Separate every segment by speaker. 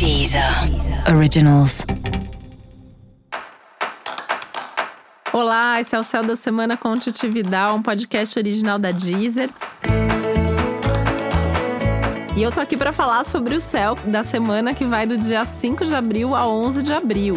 Speaker 1: Deezer Originals.
Speaker 2: Olá, esse é o Céu da Semana com Titi Vidal, um podcast original da Deezer. E eu tô aqui para falar sobre o céu da semana que vai do dia 5 de abril a 11 de abril.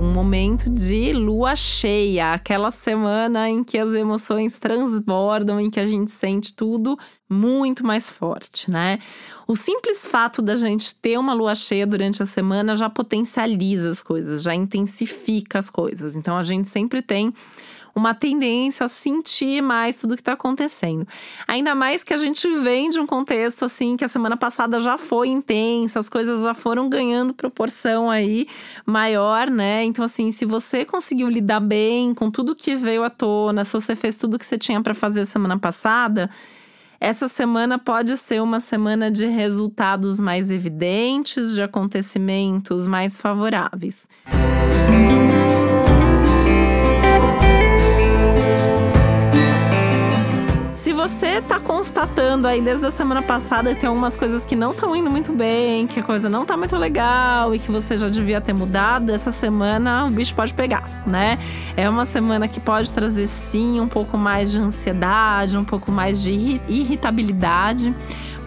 Speaker 2: Um momento de lua cheia, aquela semana em que as emoções transbordam, em que a gente sente tudo muito mais forte, né? O simples fato da gente ter uma lua cheia durante a semana já potencializa as coisas, já intensifica as coisas. Então a gente sempre tem uma tendência a sentir mais tudo que está acontecendo. Ainda mais que a gente vem de um contexto assim que a semana passada já foi intensa, as coisas já foram ganhando proporção aí maior, né? Então assim, se você conseguiu lidar bem com tudo que veio à tona, se você fez tudo que você tinha para fazer semana passada, essa semana pode ser uma semana de resultados mais evidentes, de acontecimentos mais favoráveis. Música você tá constatando aí desde a semana passada que tem algumas coisas que não estão indo muito bem, que a coisa não tá muito legal e que você já devia ter mudado, essa semana o bicho pode pegar, né? É uma semana que pode trazer sim um pouco mais de ansiedade, um pouco mais de irritabilidade.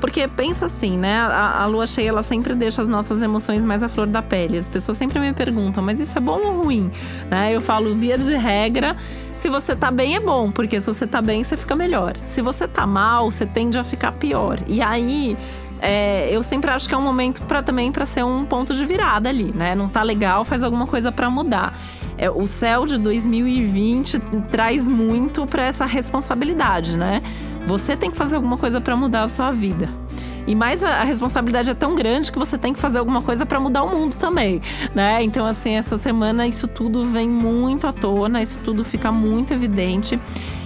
Speaker 2: Porque pensa assim, né? A, a, lua cheia, ela sempre deixa as nossas emoções mais à flor da pele. As pessoas sempre me perguntam, mas isso é bom ou ruim? Né? Eu falo, via de regra, se você tá bem é bom, porque se você tá bem, você fica melhor. Se você tá mal, você tende a ficar pior. E aí, é, eu sempre acho que é um momento para também para ser um ponto de virada ali, né? Não tá legal, faz alguma coisa para mudar. É, o céu de 2020 traz muito para essa responsabilidade, né? Você tem que fazer alguma coisa para mudar a sua vida. E mais a, a, responsabilidade é tão grande que você tem que fazer alguma coisa para mudar o mundo também, né? Então, assim, essa semana isso tudo vem muito à tona, isso tudo fica muito evidente.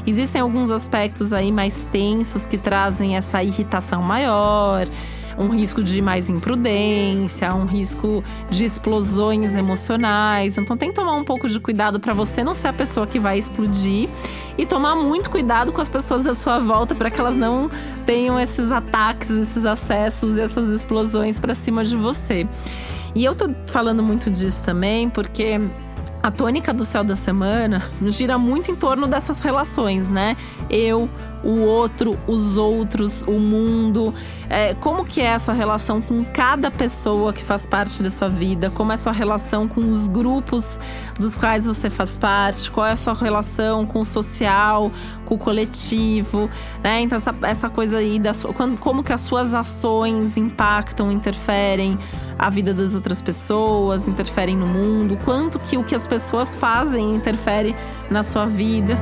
Speaker 2: Existem alguns aspectos aí mais tensos que trazem essa irritação maior um risco de mais imprudência, um risco de explosões emocionais. Então tem que tomar um pouco de cuidado para você não ser a pessoa que vai explodir e tomar muito cuidado com as pessoas à sua volta para que elas não tenham esses ataques, esses acessos e essas explosões para cima de você. E eu tô falando muito disso também porque a tônica do céu da semana gira muito em torno dessas relações, né? Eu, o outro, os outros, o mundo. É, como que é a sua relação com cada pessoa que faz parte da sua vida? Como é a sua relação com os grupos dos quais você faz parte? Qual é a sua relação com o social, com o coletivo? Né? Então, essa, essa coisa aí da sua, como que as suas ações impactam, interferem a vida das outras pessoas, interferem no mundo? Quanto que o que as pessoas fazem interfere na sua vida?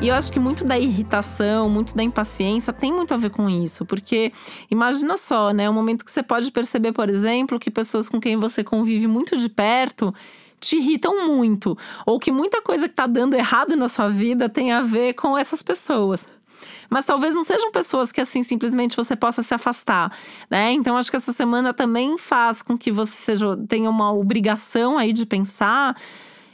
Speaker 2: E eu acho que muito da irritação, muito da impaciência tem muito a ver com isso, porque imagina só, né, um momento que você pode perceber, por exemplo, que pessoas com quem você convive muito de perto te irritam muito, ou que muita coisa que tá dando errado na sua vida tem a ver com essas pessoas mas talvez não sejam pessoas que assim simplesmente você possa se afastar, né? Então acho que essa semana também faz com que você seja tenha uma obrigação aí de pensar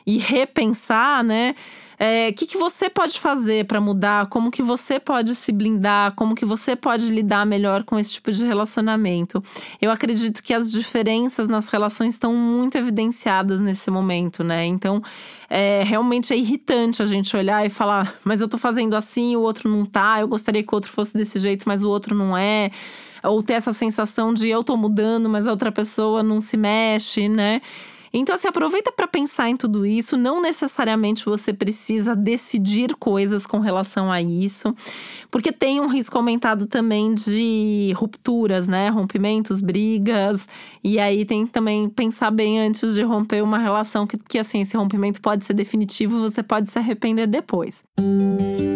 Speaker 2: e repensar, né? É, que, que você pode fazer para mudar? Como que você pode se blindar? Como que você pode lidar melhor com esse tipo de relacionamento? Eu acredito que as diferenças nas relações estão muito evidenciadas nesse momento, né? Então, é, realmente é irritante a gente olhar e falar, mas eu tô fazendo assim, o outro não tá, eu gostaria que o outro fosse desse jeito, mas o outro não é. Ou ter essa sensação de eu tô mudando, mas a outra pessoa não se mexe, né? Então, assim, aproveita para pensar em tudo isso. Não necessariamente você precisa decidir coisas com relação a isso, porque tem um risco aumentado também de rupturas, né? Rompimentos, brigas. E aí tem que também pensar bem antes de romper uma relação que, que assim, esse rompimento pode ser definitivo, você pode se arrepender depois. Música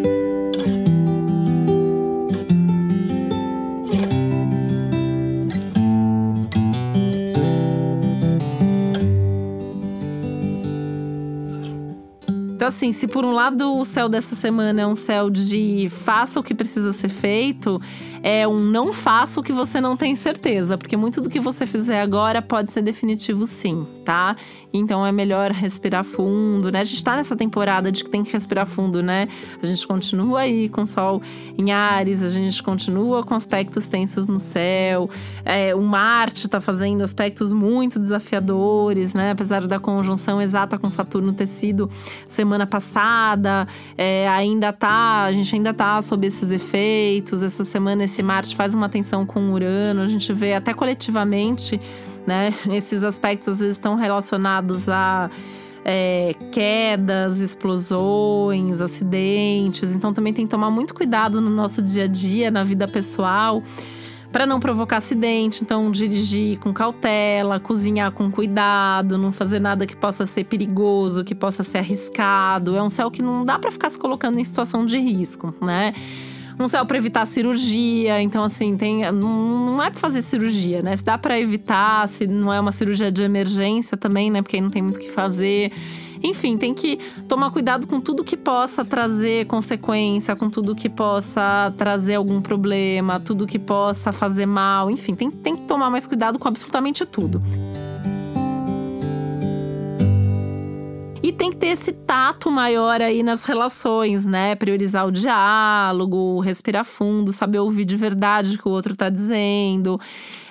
Speaker 2: assim, se por um lado o céu dessa semana é um céu de faça o que precisa ser feito, é um não faça o que você não tem certeza, porque muito do que você fizer agora pode ser definitivo sim, tá? Então é melhor respirar fundo, né? A gente tá nessa temporada de que tem que respirar fundo, né? A gente continua aí com o sol em Ares, a gente continua com aspectos tensos no céu, é, o Marte tá fazendo aspectos muito desafiadores, né? Apesar da conjunção exata com Saturno ter sido semana passada, é, ainda tá, a gente ainda tá sob esses efeitos, essa semana esse Marte faz uma tensão com Urano, a gente vê até coletivamente, né? Esses aspectos às vezes estão relacionados a é, quedas, explosões, acidentes. Então também tem que tomar muito cuidado no nosso dia a dia, na vida pessoal, para não provocar acidente. Então dirigir com cautela, cozinhar com cuidado, não fazer nada que possa ser perigoso, que possa ser arriscado. É um céu que não dá para ficar se colocando em situação de risco, né? um céu para evitar cirurgia. Então, assim, tem, não, não é para fazer cirurgia, né? Se dá para evitar, se não é uma cirurgia de emergência também, né? Porque aí não tem muito o que fazer. Enfim, tem que tomar cuidado com tudo que possa trazer consequência, com tudo que possa trazer algum problema, tudo que possa fazer mal. Enfim, tem, tem que tomar mais cuidado com absolutamente tudo. E tem que ter esse tato maior aí nas relações, né? Priorizar o diálogo, respirar fundo, saber ouvir de verdade o que o outro tá dizendo.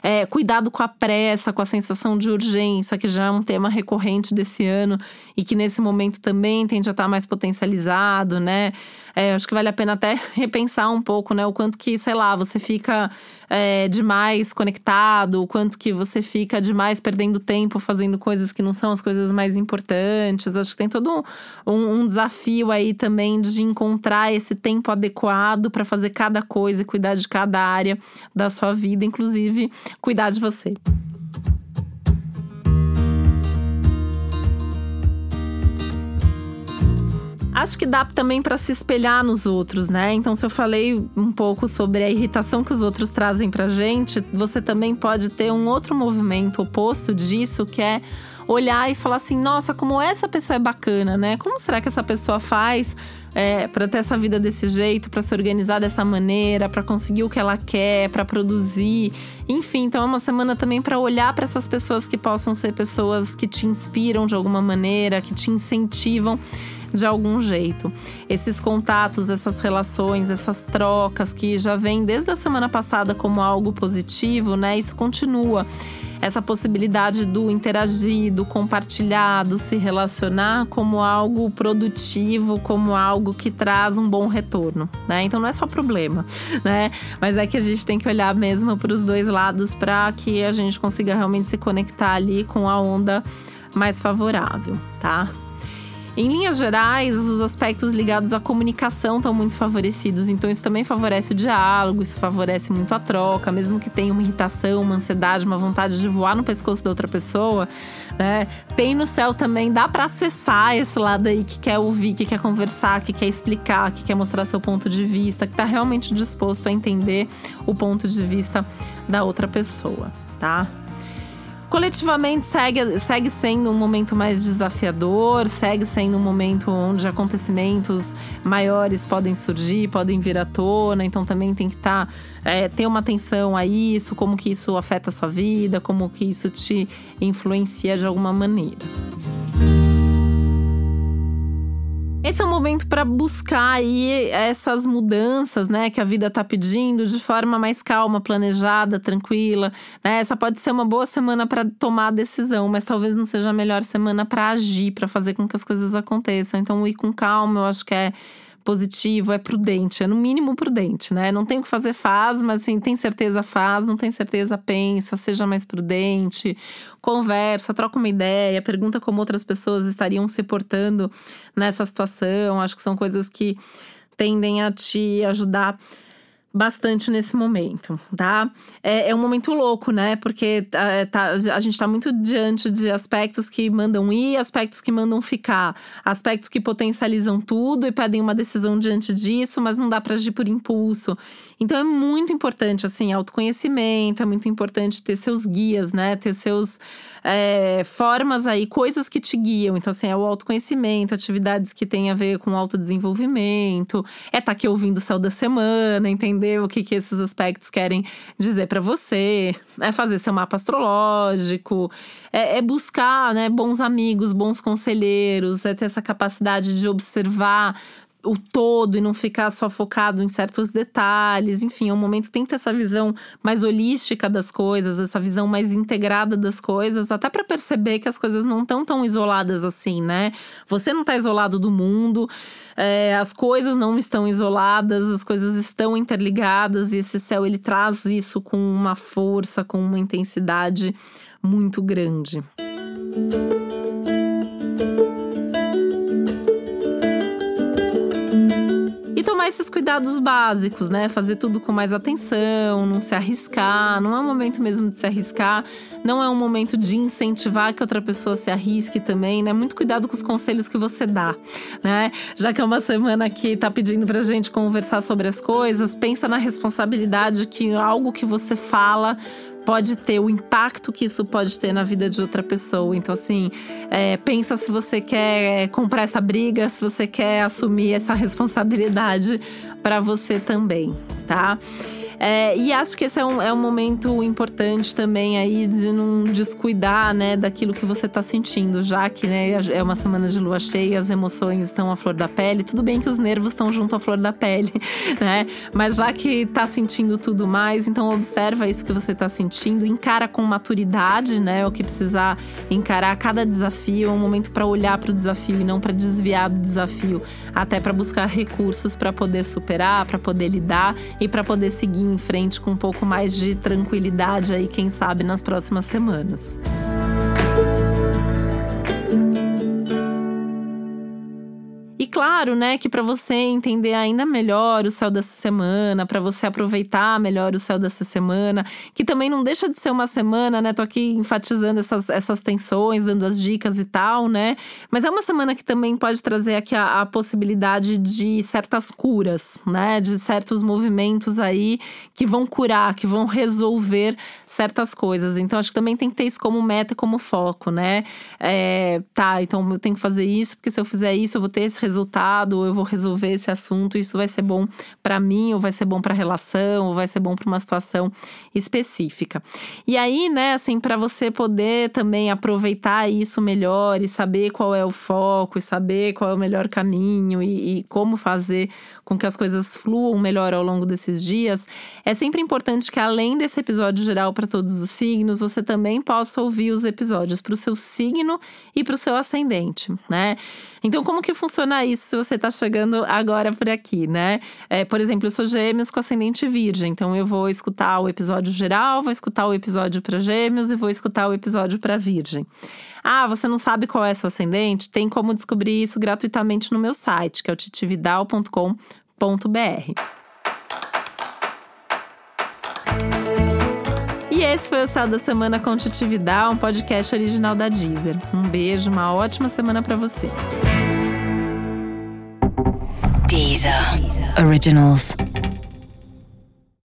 Speaker 2: É, cuidado com a pressa, com a sensação de urgência, que já é um tema recorrente desse ano e que nesse momento também tende a estar tá mais potencializado, né? É, acho que vale a pena até repensar um pouco, né? O quanto que, sei lá, você fica é, demais conectado, o quanto que você fica demais perdendo tempo fazendo coisas que não são as coisas mais importantes. Acho que tem todo um, um desafio aí também de encontrar esse tempo adequado para fazer cada coisa e cuidar de cada área da sua vida, inclusive cuidar de você. Acho que dá também para se espelhar nos outros, né? Então, se eu falei um pouco sobre a irritação que os outros trazem pra gente, você também pode ter um outro movimento oposto disso, que é olhar e falar assim: nossa, como essa pessoa é bacana, né? Como será que essa pessoa faz é, para ter essa vida desse jeito, para se organizar dessa maneira, para conseguir o que ela quer, para produzir, enfim. Então é uma semana também para olhar para essas pessoas que possam ser pessoas que te inspiram de alguma maneira, que te incentivam de algum jeito. Esses contatos, essas relações, essas trocas que já vem desde a semana passada como algo positivo, né? Isso continua essa possibilidade do interagir, do compartilhar, do se relacionar como algo produtivo, como algo que traz um bom retorno, né? Então não é só problema, né? Mas é que a gente tem que olhar mesmo para os dois lados para que a gente consiga realmente se conectar ali com a onda mais favorável, tá? Em linhas gerais, os aspectos ligados à comunicação estão muito favorecidos, então isso também favorece o diálogo, isso favorece muito a troca, mesmo que tenha uma irritação, uma ansiedade, uma vontade de voar no pescoço da outra pessoa, né? Tem no céu também, dá para acessar esse lado aí que quer ouvir, que quer conversar, que quer explicar, que quer mostrar seu ponto de vista, que tá realmente disposto a entender o ponto de vista da outra pessoa, tá? Coletivamente segue, segue sendo um momento mais desafiador, segue sendo um momento onde acontecimentos maiores podem surgir, podem vir à tona, então também tem que estar tá, é, ter uma atenção a isso, como que isso afeta a sua vida, como que isso te influencia de alguma maneira. Esse é o momento para buscar aí essas mudanças, né, que a vida tá pedindo de forma mais calma, planejada, tranquila, né? Essa pode ser uma boa semana para tomar a decisão, mas talvez não seja a melhor semana para agir, para fazer com que as coisas aconteçam. Então, ir com calma, eu acho que é positivo, é prudente, é no mínimo prudente, né? Não tem o que fazer, faz, mas assim, tem certeza, faz, não tem certeza, pensa, seja mais prudente, conversa, troca uma ideia, pergunta como outras pessoas estariam se portando nessa situação. Acho que são coisas que tendem a te ajudar bastante nesse momento, tá? É, é um momento louco, né? Porque é, tá, a gente tá muito diante de aspectos que mandam ir, aspectos que mandam ficar, aspectos que potencializam tudo e pedem uma decisão diante disso, mas não dá para agir por impulso. Então é muito importante, assim, autoconhecimento, é muito importante ter seus guias, né? Ter seus é, formas aí, coisas que te guiam. Então, assim, é o autoconhecimento, atividades que têm a ver com autodesenvolvimento, é tá aqui ouvindo o céu da semana, entendeu? Entender o que, que esses aspectos querem dizer para você, é fazer seu mapa astrológico, é, é buscar né, bons amigos, bons conselheiros, é ter essa capacidade de observar o todo e não ficar só focado em certos detalhes. Enfim, é um momento que tem que ter essa visão mais holística das coisas, essa visão mais integrada das coisas, até para perceber que as coisas não estão tão isoladas assim, né? Você não está isolado do mundo, é, as coisas não estão isoladas, as coisas estão interligadas e esse céu ele traz isso com uma força, com uma intensidade muito grande. Música tomar esses cuidados básicos, né? Fazer tudo com mais atenção, não se arriscar. Não é um momento mesmo de se arriscar, não é um momento de incentivar que outra pessoa se arrisque também, né? Muito cuidado com os conselhos que você dá, né? Já que é uma semana que tá pedindo pra gente conversar sobre as coisas, pensa na responsabilidade que algo que você fala pode ter, o impacto que isso pode ter na vida de outra pessoa. Então, assim, é, pensa se você quer comprar essa briga, se você quer assumir essa responsabilidade para você também, tá? É, e acho que esse é um, é um momento importante também aí de não descuidar, né, daquilo que você está sentindo, já que, né, é uma semana de lua cheia, as emoções estão à flor da pele. Tudo bem que os nervos estão junto à flor da pele, né? Mas já que está sentindo tudo mais, então observa isso que você está sentindo, encara com maturidade, né, o que precisar encarar cada desafio, é um momento para olhar para o desafio e não para desviar do desafio, até para buscar recursos para poder superar, para poder lidar e para poder seguir em frente com um pouco mais de tranquilidade aí, quem sabe, nas próximas semanas. Claro, né, que para você entender ainda melhor o céu dessa semana, para você aproveitar melhor o céu dessa semana, que também não deixa de ser uma semana, né? Tô aqui enfatizando essas, essas tensões, dando as dicas e tal, né? Mas é uma semana que também pode trazer aqui a, a possibilidade de certas curas, né? De certos movimentos aí que vão curar, que vão resolver certas coisas. Então, acho que também tem que ter isso como meta, como foco, né? É, tá, então eu tenho que fazer isso, porque se eu fizer isso, eu vou ter esse resultado resultado, eu vou resolver esse assunto, isso vai ser bom para mim, ou vai ser bom para a relação, ou vai ser bom para uma situação específica. E aí, né, assim, para você poder também aproveitar isso melhor e saber qual é o foco, e saber qual é o melhor caminho e, e como fazer com que as coisas fluam melhor ao longo desses dias, é sempre importante que além desse episódio geral para todos os signos, você também possa ouvir os episódios para o seu signo e para o seu ascendente, né? Então, como que funciona isso se você está chegando agora por aqui, né? É, por exemplo, eu sou gêmeos com ascendente virgem, então eu vou escutar o episódio geral, vou escutar o episódio para gêmeos e vou escutar o episódio para virgem. Ah, você não sabe qual é seu ascendente? Tem como descobrir isso gratuitamente no meu site, que é o titividal.com.br. E esse foi o Céu da Semana com Titividal, um podcast original da Deezer. Um beijo, uma ótima semana para você.
Speaker 1: Deezer. Originals.